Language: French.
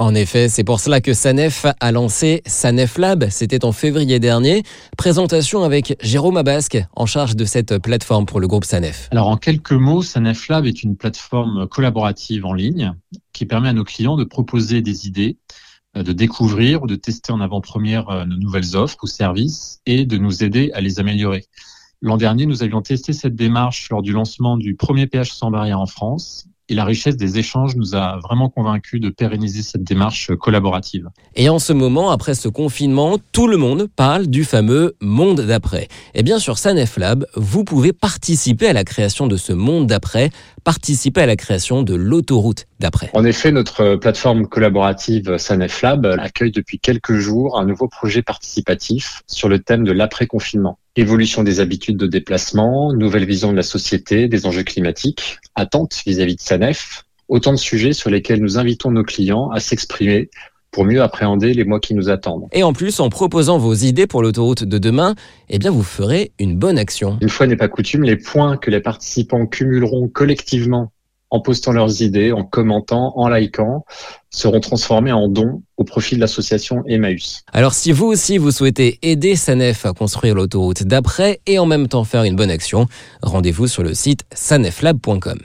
En effet, c'est pour cela que Sanef a lancé Sanef Lab. C'était en février dernier. Présentation avec Jérôme Abasque, en charge de cette plateforme pour le groupe Sanef. Alors, en quelques mots, Sanef Lab est une plateforme collaborative en ligne qui permet à nos clients de proposer des idées, euh, de découvrir ou de tester en avant-première euh, nos nouvelles offres ou services et de nous aider à les améliorer. L'an dernier, nous avions testé cette démarche lors du lancement du premier PH sans barrière en France et la richesse des échanges nous a vraiment convaincus de pérenniser cette démarche collaborative. Et en ce moment, après ce confinement, tout le monde parle du fameux monde d'après. Et bien sur Sanef Lab, vous pouvez participer à la création de ce monde d'après, participer à la création de l'autoroute d'après. En effet, notre plateforme collaborative Sanef Lab accueille depuis quelques jours un nouveau projet participatif sur le thème de l'après-confinement évolution des habitudes de déplacement, nouvelle vision de la société, des enjeux climatiques, attentes vis-à-vis de SANEF, autant de sujets sur lesquels nous invitons nos clients à s'exprimer pour mieux appréhender les mois qui nous attendent. Et en plus, en proposant vos idées pour l'autoroute de demain, eh bien, vous ferez une bonne action. Une fois n'est pas coutume, les points que les participants cumuleront collectivement en postant leurs idées, en commentant, en likant, seront transformés en dons au profit de l'association Emmaüs. Alors si vous aussi vous souhaitez aider Sanef à construire l'autoroute d'après et en même temps faire une bonne action, rendez-vous sur le site saneflab.com.